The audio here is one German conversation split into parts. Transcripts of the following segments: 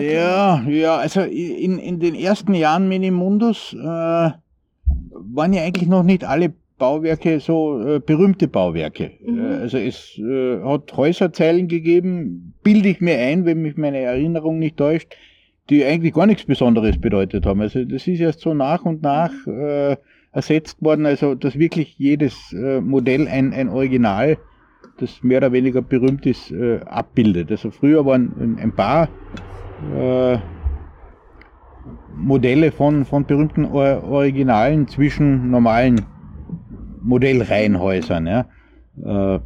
Ja, ja, also in, in den ersten Jahren Minimundus äh, waren ja eigentlich noch nicht alle Bauwerke so äh, berühmte Bauwerke. Mhm. Äh, also es äh, hat Häuserzeilen gegeben, bilde ich mir ein, wenn mich meine Erinnerung nicht täuscht, die eigentlich gar nichts Besonderes bedeutet haben. Also das ist erst so nach und nach äh, ersetzt worden, also dass wirklich jedes äh, Modell ein, ein Original, das mehr oder weniger berühmt ist, abbildet. Also früher waren ein paar äh, Modelle von, von berühmten Or Originalen zwischen normalen Modellreihenhäusern. Ja. Äh,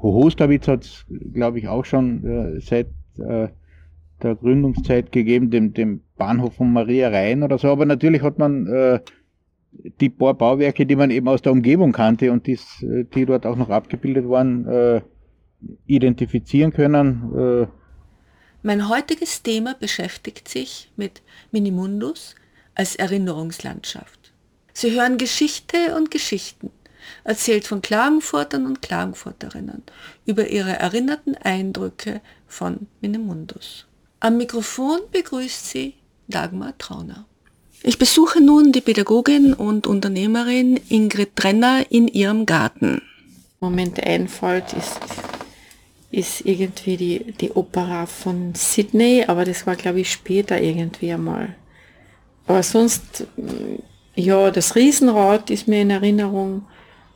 Hohostawitz hat es, glaube ich, auch schon äh, seit äh, der Gründungszeit gegeben, dem, dem Bahnhof von Maria Rhein oder so. Aber natürlich hat man äh, die paar Bauwerke, die man eben aus der Umgebung kannte und dies, äh, die dort auch noch abgebildet waren, äh, identifizieren können. Mein heutiges Thema beschäftigt sich mit Minimundus als Erinnerungslandschaft. Sie hören Geschichte und Geschichten, erzählt von Klagenfurtern und Klagenfurterinnen über ihre erinnerten Eindrücke von Minimundus. Am Mikrofon begrüßt sie Dagmar Trauner. Ich besuche nun die Pädagogin und Unternehmerin Ingrid Trenner in ihrem Garten. Moment einfällt, ist, ist irgendwie die, die Opera von Sydney, aber das war, glaube ich, später irgendwie einmal. Aber sonst, mm, ja, das Riesenrad ist mir in Erinnerung,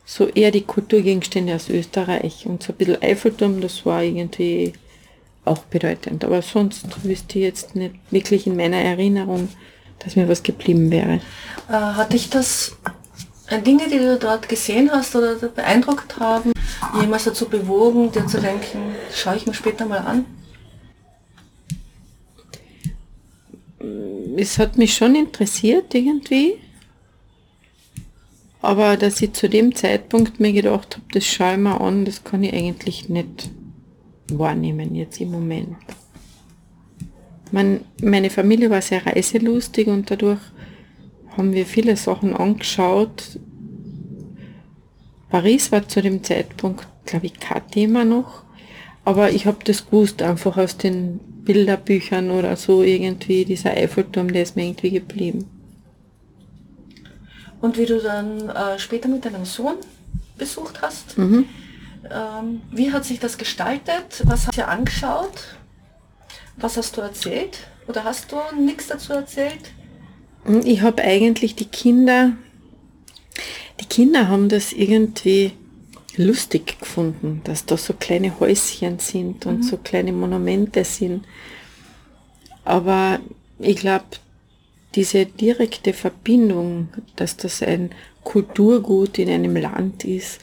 so eher die Kulturgegenstände aus Österreich und so ein bisschen Eiffelturm, das war irgendwie auch bedeutend. Aber sonst wüsste ich jetzt nicht wirklich in meiner Erinnerung, dass mir was geblieben wäre. Äh, hat dich das Dinge, die du dort gesehen hast oder beeindruckt haben, jemals dazu bewogen, dir zu denken, schaue ich mir später mal an? es hat mich schon interessiert irgendwie. Aber dass ich zu dem Zeitpunkt mir gedacht habe, das schaue ich mir an, das kann ich eigentlich nicht wahrnehmen jetzt im Moment. Mein, meine Familie war sehr reiselustig und dadurch haben wir viele Sachen angeschaut. Paris war zu dem Zeitpunkt, glaube ich, kein Thema noch. Aber ich habe das gewusst, einfach aus den Bilderbüchern oder so irgendwie, dieser Eiffelturm, der ist mir irgendwie geblieben. Und wie du dann äh, später mit deinem Sohn besucht hast, Mhm. ähm, wie hat sich das gestaltet? Was hast du angeschaut? Was hast du erzählt? Oder hast du nichts dazu erzählt? Ich habe eigentlich die Kinder, die Kinder haben das irgendwie lustig gefunden, dass da so kleine Häuschen sind und so kleine Monumente sind. Aber ich glaube, diese direkte Verbindung, dass das ein Kulturgut in einem Land ist,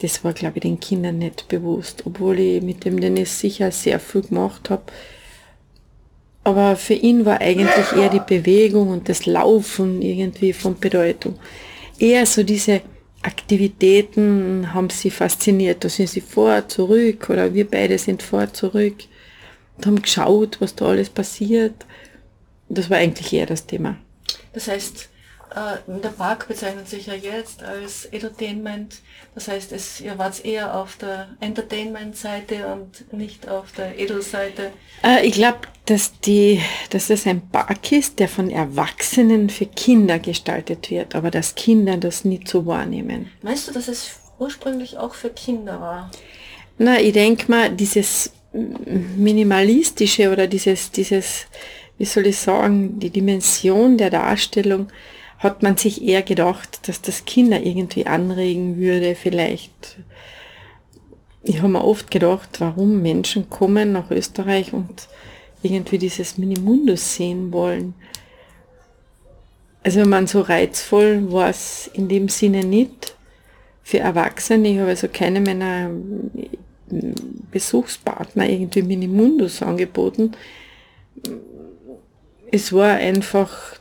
das war, glaube ich, den Kindern nicht bewusst, obwohl ich mit dem Dennis sicher sehr viel gemacht habe. Aber für ihn war eigentlich eher die Bewegung und das Laufen irgendwie von Bedeutung. Eher so diese Aktivitäten haben sie fasziniert. Da sind sie vor, zurück oder wir beide sind vor, zurück und haben geschaut, was da alles passiert. Das war eigentlich eher das Thema. Das heißt, äh, der Park bezeichnet sich ja jetzt als Entertainment. Das heißt, es, ihr wart eher auf der Entertainment-Seite und nicht auf der Edelseite. Äh, ich glaube, dass, die, dass das ein Park ist, der von Erwachsenen für Kinder gestaltet wird, aber dass Kinder das nicht so wahrnehmen. Meinst du, dass es ursprünglich auch für Kinder war? Na, ich denke mal, dieses minimalistische oder dieses, dieses, wie soll ich sagen, die Dimension der Darstellung hat man sich eher gedacht, dass das Kinder irgendwie anregen würde, vielleicht. Ich habe mir oft gedacht, warum Menschen kommen nach Österreich und irgendwie dieses Minimundus sehen wollen. Also man so reizvoll war es in dem Sinne nicht für Erwachsene. Ich habe also keine meiner Besuchspartner irgendwie Minimundus angeboten. Es war einfach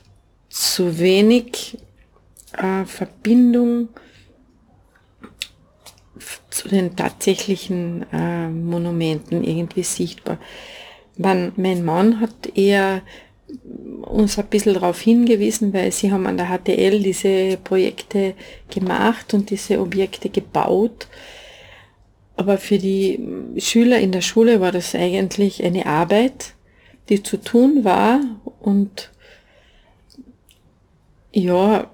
zu wenig äh, Verbindung zu den tatsächlichen äh, Monumenten irgendwie sichtbar. Man, mein Mann hat eher uns ein bisschen darauf hingewiesen, weil sie haben an der HTL diese Projekte gemacht und diese Objekte gebaut. Aber für die Schüler in der Schule war das eigentlich eine Arbeit, die zu tun war und ja,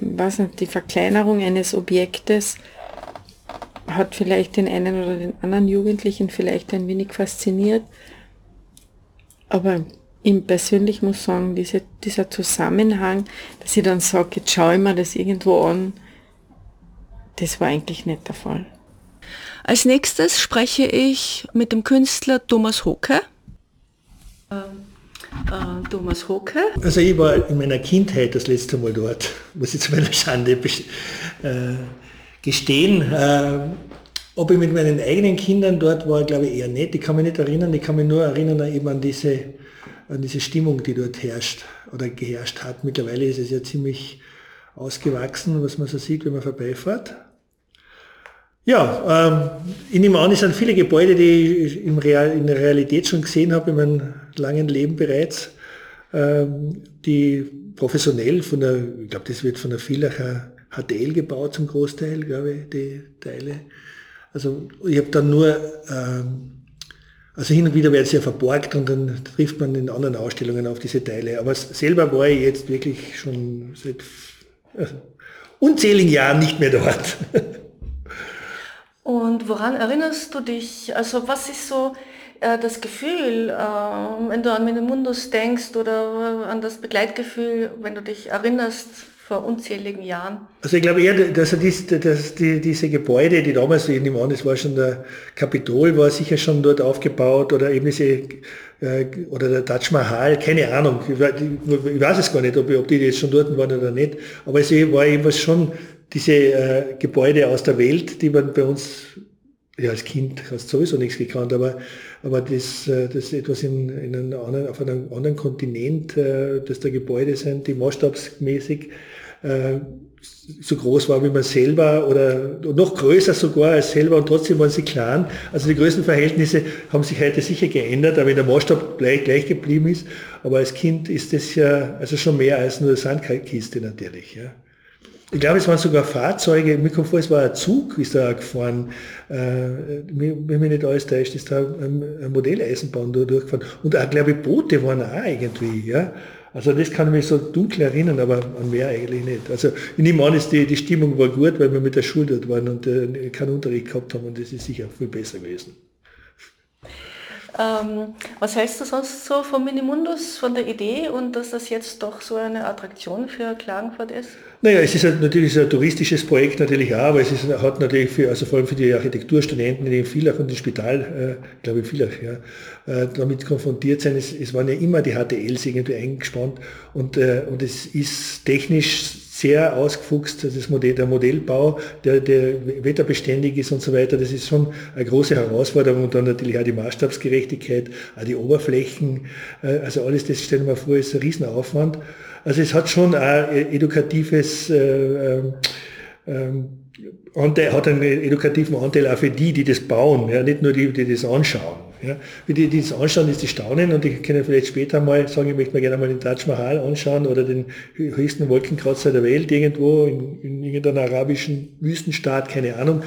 was nicht, die Verkleinerung eines Objektes hat vielleicht den einen oder den anderen Jugendlichen vielleicht ein wenig fasziniert. Aber ihm persönlich muss sagen, diese, dieser Zusammenhang, dass ich dann sage, jetzt schaue ich mir das irgendwo an, das war eigentlich nicht der Fall. Als nächstes spreche ich mit dem Künstler Thomas Hocke. Ähm, äh, Thomas Hocke. Also ich war in meiner Kindheit das letzte Mal dort, muss ich zu meiner Schande äh, gestehen. Äh, ob ich mit meinen eigenen Kindern dort war, glaube ich eher nicht. Ich kann mich nicht erinnern, ich kann mich nur erinnern eben an diese, an diese Stimmung, die dort herrscht oder geherrscht hat. Mittlerweile ist es ja ziemlich ausgewachsen, was man so sieht, wenn man vorbeifährt. Ja, ähm, ich nehme an, es sind viele Gebäude, die ich im Real, in der Realität schon gesehen habe, in meinem langen Leben bereits, ähm, die professionell von der, ich glaube, das wird von der Villacher HTL gebaut zum Großteil, glaube ich, die Teile. Also ich habe dann nur, ähm, also hin und wieder werden sie ja verborgt und dann trifft man in anderen Ausstellungen auf diese Teile. Aber selber war ich jetzt wirklich schon seit äh, unzähligen Jahren nicht mehr dort. Und woran erinnerst du dich? Also was ist so äh, das Gefühl, äh, wenn du an Minimundus denkst oder an das Begleitgefühl, wenn du dich erinnerst vor unzähligen Jahren? Also ich glaube eher, dass, dies, dass die, diese Gebäude, die damals, ich nehme an, das war schon der Kapitol, war sicher schon dort aufgebaut oder eben diese, äh, oder der Taj Mahal, keine Ahnung, ich, weiß es gar nicht, ob, ob die jetzt schon dort waren oder nicht, aber es war eben schon diese äh, Gebäude aus der Welt, die man bei uns, ja als Kind hast sowieso nichts gekannt, aber, aber das, äh, das etwas in, in einem anderen, auf einem anderen Kontinent, äh, dass da Gebäude sind, die maßstabsmäßig äh, so groß war wie man selber oder noch größer sogar als selber und trotzdem waren sie klein. Also die Größenverhältnisse haben sich heute sicher geändert, aber wenn der Maßstab gleich, gleich geblieben ist. Aber als Kind ist das ja also schon mehr als nur Sandkiste natürlich. Ja. Ich glaube, es waren sogar Fahrzeuge, mir kommt vor, es war ein Zug, ist da gefahren, äh, wenn mich nicht alles täuscht, ist da ein Modelleisenbahn da durchgefahren. Und auch, glaube ich, Boote waren auch irgendwie, ja. Also das kann ich mich so dunkel erinnern, aber an mehr eigentlich nicht. Also ich nehme an, die, die Stimmung war gut, weil wir mit der Schule dort waren und äh, keinen Unterricht gehabt haben und das ist sicher viel besser gewesen. Ähm, was hältst du sonst so vom Minimundus, von der Idee und dass das jetzt doch so eine Attraktion für Klagenfurt ist? Naja, es ist natürlich ein touristisches Projekt natürlich auch, aber es ist, hat natürlich für, also vor allem für die Architekturstudenten in Villach und im Spital, äh, glaube ich Villach, ja, äh, damit konfrontiert sein. Es, es, waren ja immer die HTLs irgendwie eingespannt und, äh, und es ist technisch sehr ausgefuchst, das Modell, der Modellbau, der, der wetterbeständig ist und so weiter, das ist schon eine große Herausforderung und dann natürlich auch die Maßstabsgerechtigkeit, auch die Oberflächen, äh, also alles das stellen wir vor, ist ein Riesenaufwand. Also es hat schon ein edukatives äh, ähm, ähm, Anteil, hat einen edukativen Anteil auch für die, die das bauen, ja, nicht nur die, die das anschauen. Ja. Wie die, die das anschauen, ist die staunen und ich kann vielleicht später mal sagen, ich möchte mir gerne mal den Taj Mahal anschauen oder den höchsten Wolkenkratzer der Welt irgendwo in, in irgendeiner arabischen Wüstenstaat, keine Ahnung.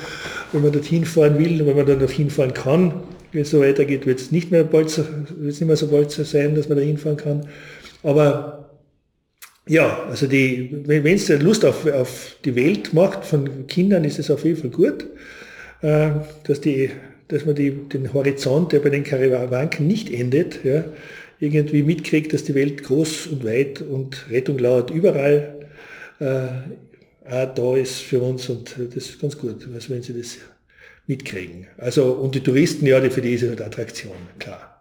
Wenn man dorthin fahren will wenn man noch hinfahren kann, wenn es so weitergeht, wird es nicht mehr bald so, wird es nicht mehr so bald so sein, dass man da hinfahren kann. Aber ja, also die, wenn es Lust auf, auf die Welt macht von Kindern, ist es auf jeden Fall gut, äh, dass, die, dass man die, den Horizont, der bei den Karawanken nicht endet, ja, irgendwie mitkriegt, dass die Welt groß und weit und Rettung lauert überall äh, auch da ist für uns und das ist ganz gut, also wenn sie das mitkriegen. Also und die Touristen, ja, für die ist es halt Attraktion, klar.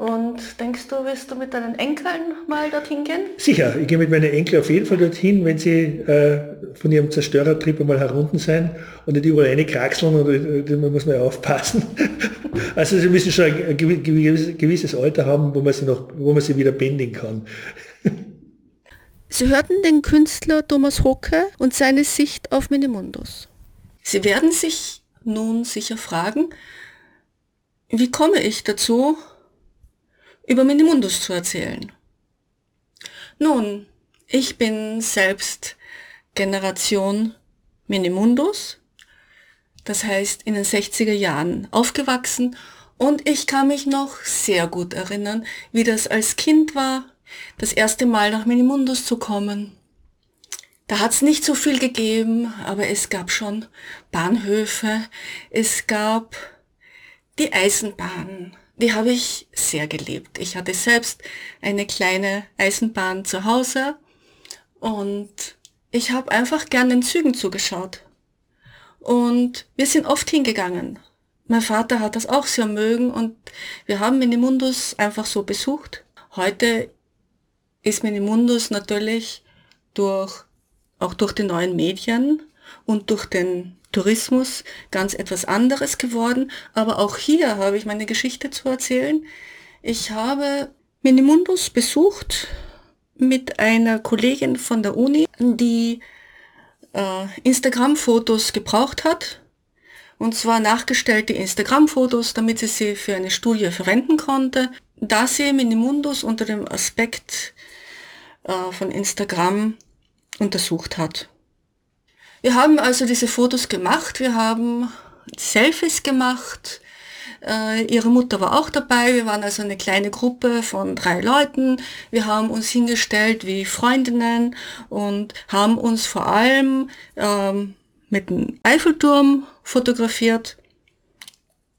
Und denkst du, wirst du mit deinen Enkeln mal dorthin gehen? Sicher, ich gehe mit meinen Enkeln auf jeden Fall dorthin, wenn sie äh, von ihrem Zerstörertrip einmal herunten sein und nicht überall eine kraxeln und äh, da muss man ja aufpassen. also sie müssen schon ein gewisses Alter haben, wo man sie noch, wo man sie wieder bändigen kann. Sie hörten den Künstler Thomas Hocke und seine Sicht auf Minimundus. Sie werden sich nun sicher fragen, wie komme ich dazu, über Minimundus zu erzählen? Nun, ich bin selbst Generation Minimundus, das heißt in den 60er Jahren aufgewachsen und ich kann mich noch sehr gut erinnern, wie das als Kind war, das erste Mal nach Minimundus zu kommen. Da hat es nicht so viel gegeben, aber es gab schon Bahnhöfe, es gab die Eisenbahn. Die habe ich sehr geliebt. Ich hatte selbst eine kleine Eisenbahn zu Hause und ich habe einfach gern den Zügen zugeschaut. Und wir sind oft hingegangen. Mein Vater hat das auch sehr mögen und wir haben Minimundus einfach so besucht. Heute ist Minimundus natürlich durch, auch durch die neuen Medien und durch den Tourismus ganz etwas anderes geworden. Aber auch hier habe ich meine Geschichte zu erzählen. Ich habe Minimundus besucht mit einer Kollegin von der Uni, die äh, Instagram-Fotos gebraucht hat. Und zwar nachgestellte Instagram-Fotos, damit sie sie für eine Studie verwenden konnte. Da sie Minimundus unter dem Aspekt äh, von Instagram untersucht hat. Wir haben also diese Fotos gemacht, wir haben Selfies gemacht, äh, ihre Mutter war auch dabei, wir waren also eine kleine Gruppe von drei Leuten, wir haben uns hingestellt wie Freundinnen und haben uns vor allem ähm, mit dem Eiffelturm fotografiert.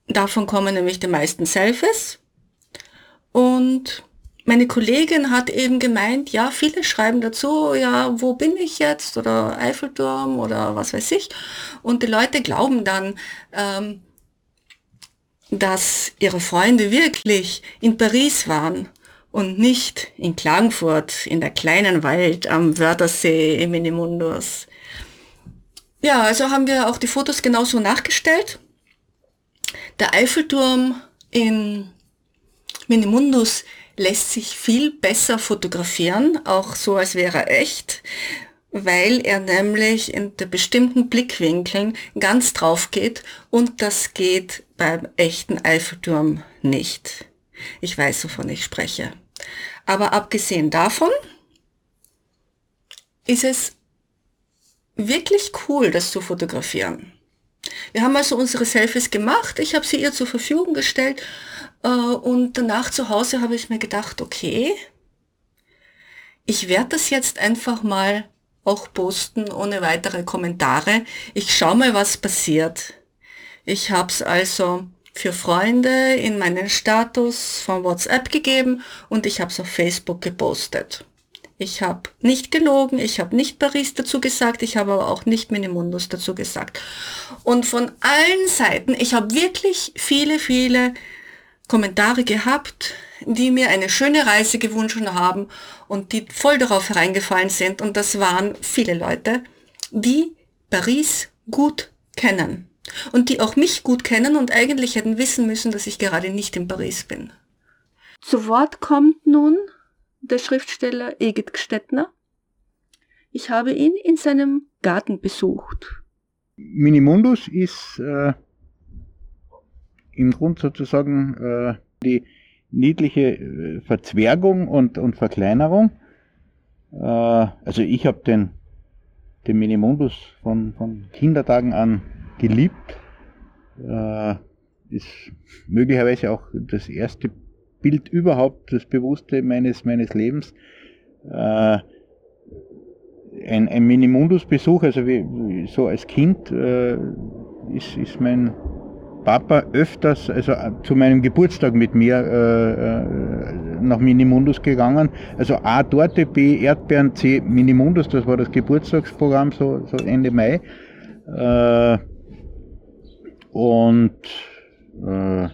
Davon kommen nämlich die meisten Selfies. Und meine Kollegin hat eben gemeint, ja, viele schreiben dazu, ja, wo bin ich jetzt oder Eiffelturm oder was weiß ich. Und die Leute glauben dann, ähm, dass ihre Freunde wirklich in Paris waren und nicht in Klagenfurt, in der kleinen Welt am Wörthersee im Minimundus. Ja, also haben wir auch die Fotos genauso nachgestellt. Der Eiffelturm in Minimundus lässt sich viel besser fotografieren, auch so als wäre er echt, weil er nämlich in bestimmten Blickwinkeln ganz drauf geht und das geht beim echten Eiffelturm nicht. Ich weiß, wovon ich spreche. Aber abgesehen davon ist es wirklich cool, das zu fotografieren. Wir haben also unsere Selfies gemacht, ich habe sie ihr zur Verfügung gestellt äh, und danach zu Hause habe ich mir gedacht, okay, ich werde das jetzt einfach mal auch posten ohne weitere Kommentare. Ich schaue mal, was passiert. Ich habe es also für Freunde in meinen Status von WhatsApp gegeben und ich habe es auf Facebook gepostet. Ich habe nicht gelogen, ich habe nicht Paris dazu gesagt, ich habe aber auch nicht Minimundus dazu gesagt. Und von allen Seiten, ich habe wirklich viele, viele Kommentare gehabt, die mir eine schöne Reise gewünscht haben und die voll darauf hereingefallen sind. Und das waren viele Leute, die Paris gut kennen. Und die auch mich gut kennen und eigentlich hätten wissen müssen, dass ich gerade nicht in Paris bin. Zu Wort kommt nun der Schriftsteller Egid Gstettner. Ich habe ihn in seinem Garten besucht. Minimundus ist äh, im Grund sozusagen äh, die niedliche äh, Verzwergung und, und Verkleinerung. Äh, also ich habe den, den Minimundus von, von Kindertagen an geliebt. Äh, ist möglicherweise auch das erste Bild überhaupt, das Bewusste meines, meines Lebens. Äh, ein, ein Minimundus-Besuch, also wie, so als Kind, äh, ist, ist mein Papa öfters, also äh, zu meinem Geburtstag mit mir äh, äh, nach Minimundus gegangen. Also A Torte, B Erdbeeren, C Minimundus, das war das Geburtstagsprogramm so, so Ende Mai. Äh, und äh,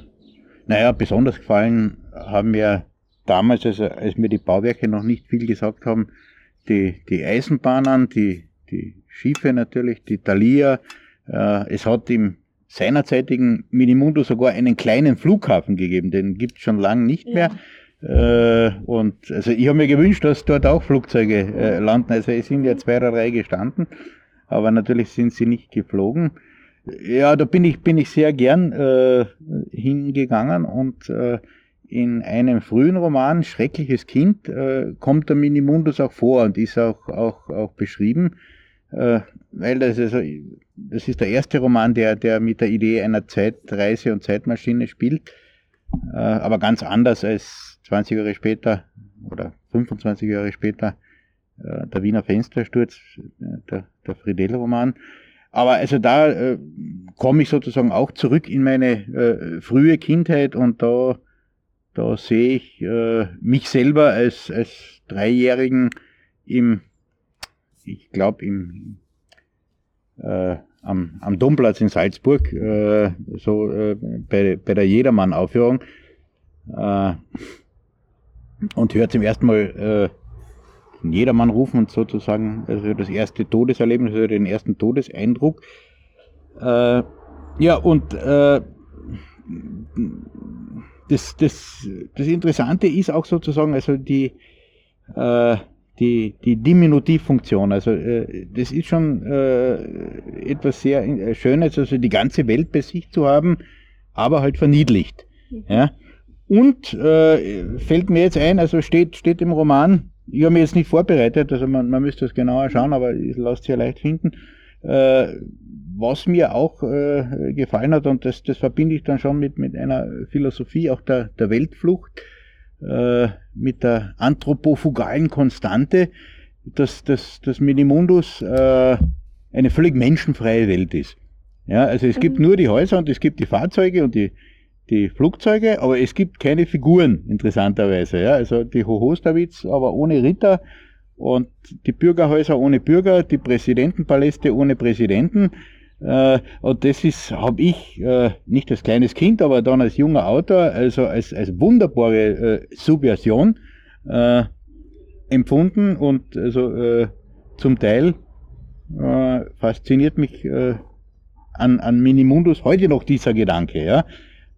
naja, besonders gefallen haben mir damals, also als mir die Bauwerke noch nicht viel gesagt haben, die, die Eisenbahnen, die, die Schiffe natürlich, die Thalia. Äh, es hat im seinerzeitigen Minimundo sogar einen kleinen Flughafen gegeben, den gibt es schon lange nicht mehr. Äh, und also ich habe mir gewünscht, dass dort auch Flugzeuge äh, landen. Also es sind ja zwei oder drei gestanden, aber natürlich sind sie nicht geflogen. Ja, da bin ich, bin ich sehr gern äh, hingegangen und äh, in einem frühen Roman, Schreckliches Kind, äh, kommt der Minimundus auch vor und ist auch, auch, auch beschrieben, äh, weil das, also, das ist der erste Roman, der, der mit der Idee einer Zeitreise und Zeitmaschine spielt, äh, aber ganz anders als 20 Jahre später oder 25 Jahre später äh, der Wiener Fenstersturz, der, der Friedel-Roman. Aber also da äh, komme ich sozusagen auch zurück in meine äh, frühe Kindheit und da da sehe ich äh, mich selber als, als Dreijährigen im, ich glaube, im, äh, am, am Domplatz in Salzburg, äh, so äh, bei, bei der Jedermann-Aufführung. Und hört zum ersten Mal Jedermann rufen und sozusagen also das erste Todeserlebnis, also den ersten Todeseindruck. Äh, ja, und äh, das, das, das Interessante ist auch sozusagen, also die, äh, die, die Diminutivfunktion. Also äh, das ist schon äh, etwas sehr äh, Schönes, also die ganze Welt bei sich zu haben, aber halt verniedlicht. Ja? Und fällt mir jetzt ein, also steht, steht im Roman, ich habe mich jetzt nicht vorbereitet, also man, man müsste das genauer schauen, aber ich lasse es ja leicht finden. Äh, was mir auch äh, gefallen hat, und das, das verbinde ich dann schon mit, mit einer Philosophie auch der, der Weltflucht, äh, mit der anthropofugalen Konstante, dass, dass, dass Minimundus äh, eine völlig menschenfreie Welt ist. Ja, also es mhm. gibt nur die Häuser und es gibt die Fahrzeuge und die, die Flugzeuge, aber es gibt keine Figuren, interessanterweise. Ja, also die Hohostawitz, aber ohne Ritter und die Bürgerhäuser ohne Bürger, die Präsidentenpaläste ohne Präsidenten. Äh, und das ist, habe ich äh, nicht als kleines Kind, aber dann als junger Autor, also als, als wunderbare äh, Subversion äh, empfunden und also äh, zum Teil äh, fasziniert mich an, an Minimundus heute noch dieser Gedanke, ja.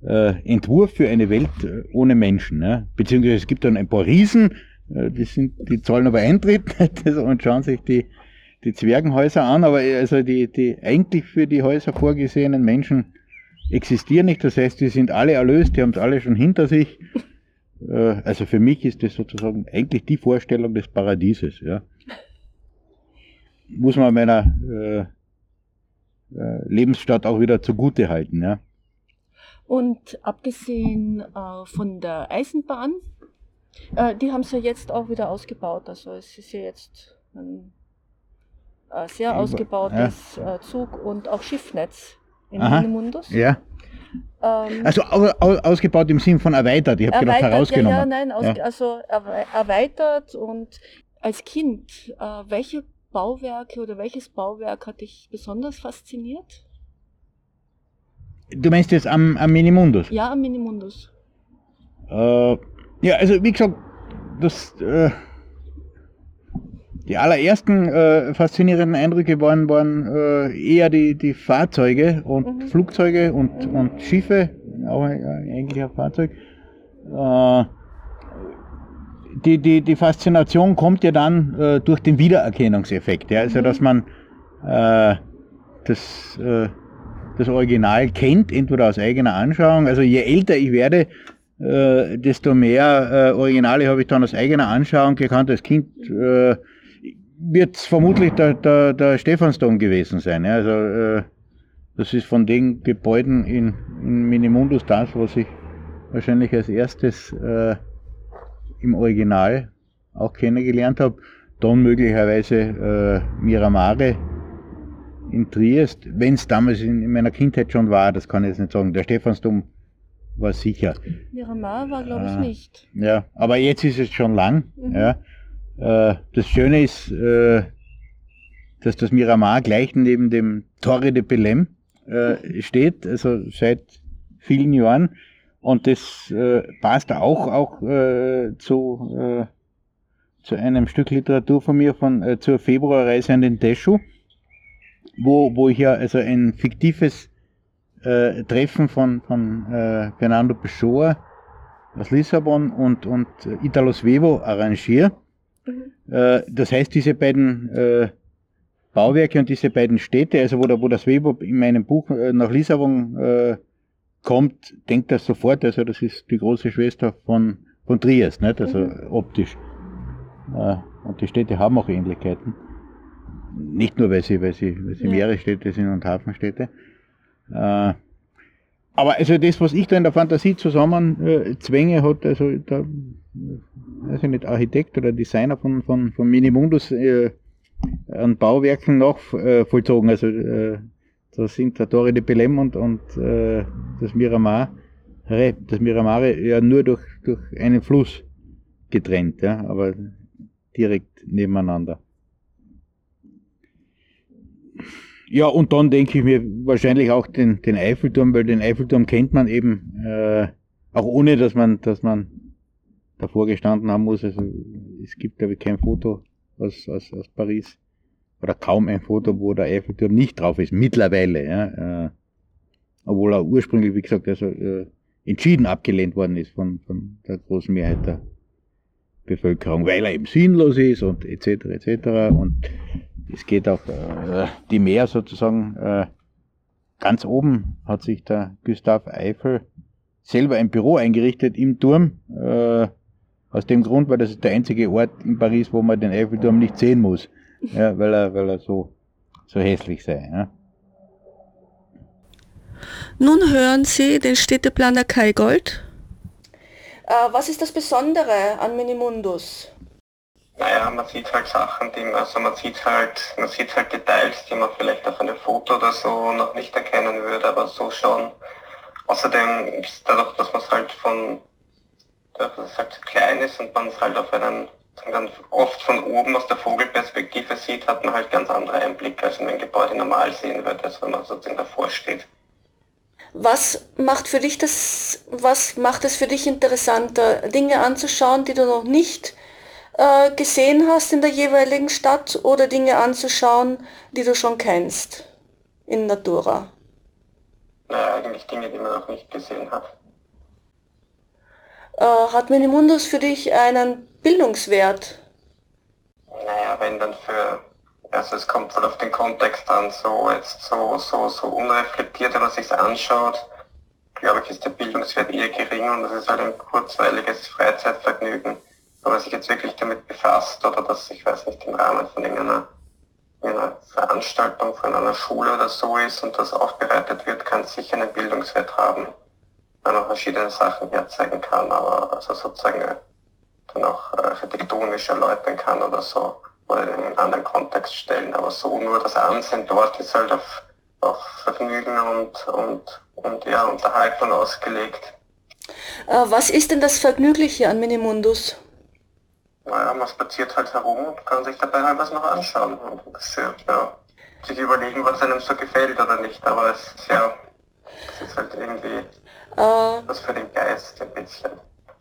Äh, Entwurf für eine Welt äh, ohne Menschen. Ja? Beziehungsweise es gibt dann ein paar Riesen, äh, die, sind, die zahlen aber Eintritt und schauen sich die die Zwergenhäuser an, aber also die, die eigentlich für die Häuser vorgesehenen Menschen existieren nicht. Das heißt, die sind alle erlöst, die haben es alle schon hinter sich. Äh, also für mich ist das sozusagen eigentlich die Vorstellung des Paradieses. Ja. Muss man meiner äh, äh, Lebensstadt auch wieder zugute halten. Ja. Und abgesehen äh, von der Eisenbahn, äh, die haben sie jetzt auch wieder ausgebaut. Also es ist ja jetzt ein äh, sehr ausgebautes ja. Äh, Zug- und auch Schiffnetz in Mundus. Ja. Ähm, also ausgebaut im Sinn von erweitert, ich habe gedacht herausgenommen. Ja, ja nein, aus, ja. also erweitert und als Kind, äh, welche Bauwerke oder welches Bauwerk hat dich besonders fasziniert? Du meinst jetzt am, am Minimundus? Ja, am Minimundus. Äh, ja, also wie gesagt, das äh, die allerersten äh, faszinierenden Eindrücke waren, waren äh, eher die, die Fahrzeuge und mhm. Flugzeuge und, und Schiffe, auch eigentlich ein Fahrzeug. Äh, die, die, die Faszination kommt ja dann äh, durch den Wiedererkennungseffekt. Ja? Also, mhm. dass man äh, das, äh, das Original kennt, entweder aus eigener Anschauung. Also, je älter ich werde, äh, desto mehr äh, Originale habe ich dann aus eigener Anschauung gekannt. Als Kind äh, wird es vermutlich der, der, der Stephansdom gewesen sein. Ja? Also äh, das ist von den Gebäuden in, in Minimundus das, was ich wahrscheinlich als erstes äh, im Original auch kennengelernt habe. Dann möglicherweise äh, Miramare in Triest, wenn es damals in, in, meiner Kindheit schon war, das kann ich jetzt nicht sagen. Der Stephansdom war sicher. Miramar war, glaube ich, äh, nicht. Ja, aber jetzt ist es schon lang. Mhm. Ja. Äh, das Schöne ist, äh, dass das Miramar gleich neben dem Torre de Belém äh, steht, also seit vielen Jahren. Und das äh, passt auch, auch äh, zu, zu einem Stück Literatur von mir von, zur Februarreise an den Teschu, wo, wo ich ja also ein fiktives äh, Treffen von, von äh, Fernando Pessoa aus Lissabon und, und Italo Svevo arrangiere. Mhm. Äh, das heißt, diese beiden äh, Bauwerke und diese beiden Städte, also wo der, wo das Svevo in meinem Buch äh, nach Lissabon äh, kommt, denkt er sofort, also das ist die große Schwester von, von Triest, nicht? also mhm. optisch. Und die Städte haben auch Ähnlichkeiten. Nicht nur, weil sie, weil sie, weil sie ja. Meeresstädte sind und Hafenstädte. Äh, aber also das, was ich da in der Fantasie zusammenzwänge, äh, hat also der, ich nicht, Architekt oder Designer von, von, von Minimundus äh, an Bauwerken noch äh, vollzogen. Also äh, da sind der Torre de Belém und, und äh, das Miramar, das Miramare ja nur durch, durch einen Fluss getrennt, ja, aber direkt nebeneinander. Ja, und dann denke ich mir wahrscheinlich auch den, den Eiffelturm, weil den Eiffelturm kennt man eben, äh, auch ohne dass man, dass man davor gestanden haben muss. Also es gibt, glaube ich, kein Foto aus, aus, aus Paris oder kaum ein Foto, wo der Eiffelturm nicht drauf ist, mittlerweile. Ja, äh, obwohl er ursprünglich, wie gesagt, also, äh, entschieden abgelehnt worden ist von, von der großen Mehrheit der Bevölkerung, weil er eben sinnlos ist und etc. etc. Und es geht auch äh, die Meer sozusagen. Äh, ganz oben hat sich der Gustav Eiffel selber ein Büro eingerichtet im Turm. Äh, aus dem Grund, weil das ist der einzige Ort in Paris, wo man den Eiffelturm nicht sehen muss, ja, weil er, weil er so, so hässlich sei. Ja. Nun hören Sie den Städteplaner Kai Gold. Äh, was ist das Besondere an Minimundus? Naja, man sieht halt Sachen, die also man sieht halt, man sieht halt Details, die man vielleicht auf einem Foto oder so noch nicht erkennen würde, aber so schon. Außerdem dadurch, dass man es halt von, dass es halt klein ist und man es halt auf einen, dann oft von oben aus der Vogelperspektive sieht, hat man halt ganz andere Einblicke, als wenn man ein Gebäude normal sehen würde, als wenn man sozusagen davor steht. Was macht für dich das, was macht es für dich interessanter, Dinge anzuschauen, die du noch nicht äh, gesehen hast in der jeweiligen Stadt oder Dinge anzuschauen, die du schon kennst in Natura? Naja, eigentlich Dinge, die man noch nicht gesehen hat. Äh, hat Minimundus für dich einen Bildungswert? Naja, wenn dann für, also es kommt voll auf den Kontext an, so jetzt so, so, so unreflektiert, wenn man sich anschaut, glaube ich, ist der Bildungswert eher gering und das ist halt ein kurzweiliges Freizeitvergnügen aber sich jetzt wirklich damit befasst oder dass, ich weiß nicht, im Rahmen von irgendeiner, einer Veranstaltung von einer Schule oder so ist und das aufbereitet wird, kann sicher einen Bildungswert haben, weil man verschiedene Sachen herzeigen kann, aber also sozusagen äh, dann auch äh, architektonisch erläutern kann oder so oder in einen anderen Kontext stellen. Aber so nur das Ansehen dort ist halt auf, auf Vergnügen und, und, und ja, Unterhaltung ausgelegt. Äh, was ist denn das Vergnügliche an Minimundus? Naja, man spaziert halt herum und kann sich dabei halt was noch anschauen und ein bisschen, ja, sich überlegen, was einem so gefällt oder nicht. Aber es ist ja, es ist halt irgendwie uh. was für den Geist ein bisschen.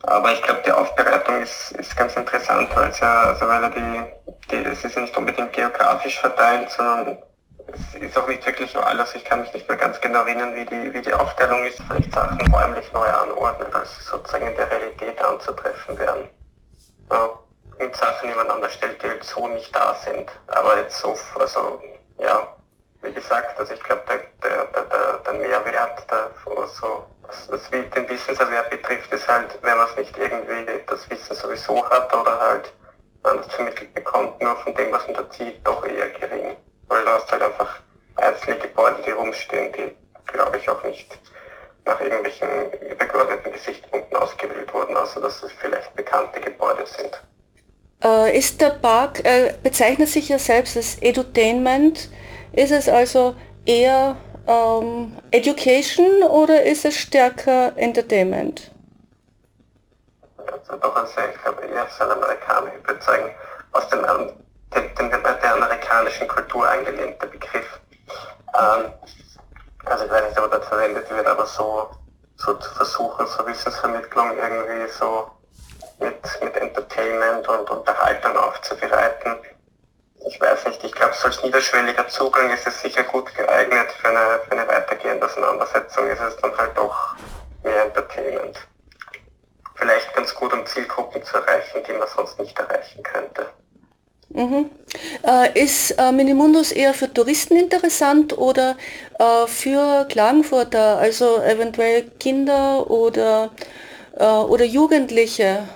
Aber ich glaube, die Aufbereitung ist, ist ganz interessant, weil es ja, also weil die, die, es ist nicht unbedingt geografisch verteilt, sondern es ist auch nicht wirklich nur alles. Ich kann mich nicht mehr ganz genau erinnern, wie die, wie die Aufteilung ist. Vielleicht Sachen räumlich neu anordnen, als sie sozusagen in der Realität anzutreffen wären. Ja mit Sachen nebeneinander stellt, die halt so nicht da sind. Aber jetzt so, also ja, wie gesagt, also ich glaube, der, der, der, der Mehrwert, der, so, was, was den Wissenserwerb betrifft, ist halt, wenn man es nicht irgendwie das Wissen sowieso hat oder halt anders vermittelt bekommt, nur von dem, was man da zieht, doch eher gering. Weil du hast halt einfach einzelne Gebäude, die rumstehen, die, glaube ich, auch nicht nach irgendwelchen übergeordneten Gesichtspunkten ausgewählt wurden, außer dass es vielleicht bekannte Gebäude sind. Äh, ist der Park, äh, bezeichnet sich ja selbst als Edutainment. Ist es also eher ähm, Education oder ist es stärker Entertainment? Also doch ein sehr, ich glaube eher so ein amerikanischer, ich würde sagen, aus dem, dem, dem, der amerikanischen Kultur angelehnter Begriff. Ähm, also ich weiß nicht, ob das verwendet wird, aber so, so zu versuchen, so Wissensvermittlung irgendwie so mit, mit Entertainment und Unterhaltung aufzubereiten. Ich weiß nicht, ich glaube, so als niederschwelliger Zugang ist es sicher gut geeignet. Für eine, für eine weitergehende Auseinandersetzung ist es dann halt doch mehr Entertainment. vielleicht ganz gut, um Zielgruppen zu erreichen, die man sonst nicht erreichen könnte. Mhm. Äh, ist äh, Minimundus eher für Touristen interessant oder äh, für Klagenfurter, also eventuell Kinder oder, äh, oder Jugendliche?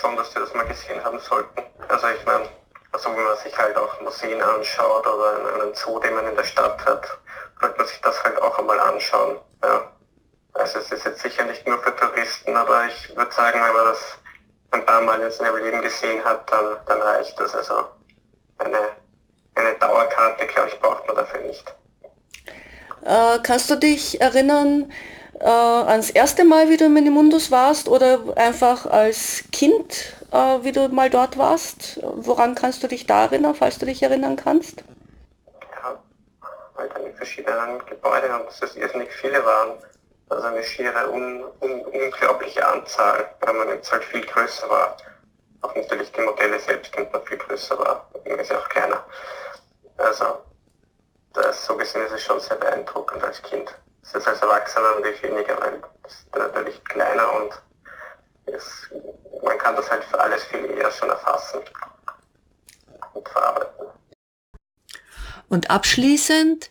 Schon, dass die das mal gesehen haben sollten. Also ich meine, also wenn man sich halt auch Museen anschaut oder einen Zoo, den man in der Stadt hat, sollte man sich das halt auch einmal anschauen. Ja. Also es ist jetzt sicher nicht nur für Touristen, aber ich würde sagen, wenn man das ein paar Mal in seinem Leben gesehen hat, dann, dann reicht das. Also eine, eine Dauerkarte, glaube ich, braucht man dafür nicht. Äh, kannst du dich erinnern äh, ans erste Mal, wie du in Minimundus warst oder einfach als Kind, äh, wie du mal dort warst? Woran kannst du dich da erinnern, falls du dich erinnern kannst? Ja, an die verschiedenen Gebäude und dass es irrsinnig viele waren. Also eine schiere, un, un, unglaubliche Anzahl, weil man jetzt halt viel größer war. Auch natürlich die Modelle selbst und man viel größer war. Deswegen ist auch kleiner. Also, das, so gesehen ist es schon sehr beeindruckend als Kind. Das ist als Erwachsener natürlich weniger, weil es ist natürlich kleiner und es, man kann das halt für alles viel eher schon erfassen und verarbeiten. Und abschließend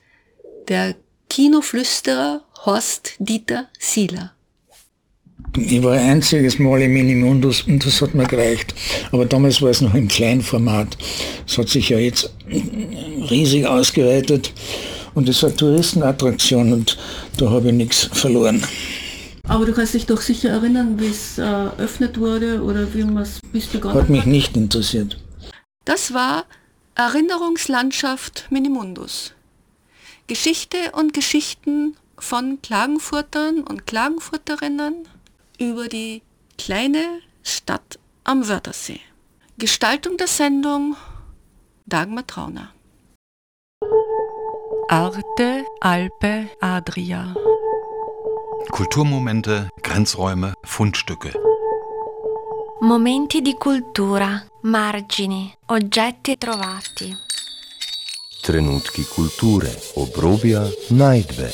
der Kinoflüsterer Horst Dieter Sieler. Ich war ein einziges Mal im Minimundus und das hat mir gereicht. Aber damals war es noch im Kleinformat. Es hat sich ja jetzt riesig ausgeweitet und es war Touristenattraktion und da habe ich nichts verloren. Aber du kannst dich doch sicher erinnern, wie es äh, eröffnet wurde oder wie es begonnen hat? mich nicht interessiert. Das war Erinnerungslandschaft Minimundus. Geschichte und Geschichten von Klagenfurtern und Klagenfurterinnen über die kleine Stadt am Wörthersee. Gestaltung der Sendung Dagmar Trauner. Arte, Alpe, Adria. Kulturmomente, Grenzräume, Fundstücke. Momenti di cultura, margini, oggetti trovati. Trenutki kulture, obrobja, najdbe.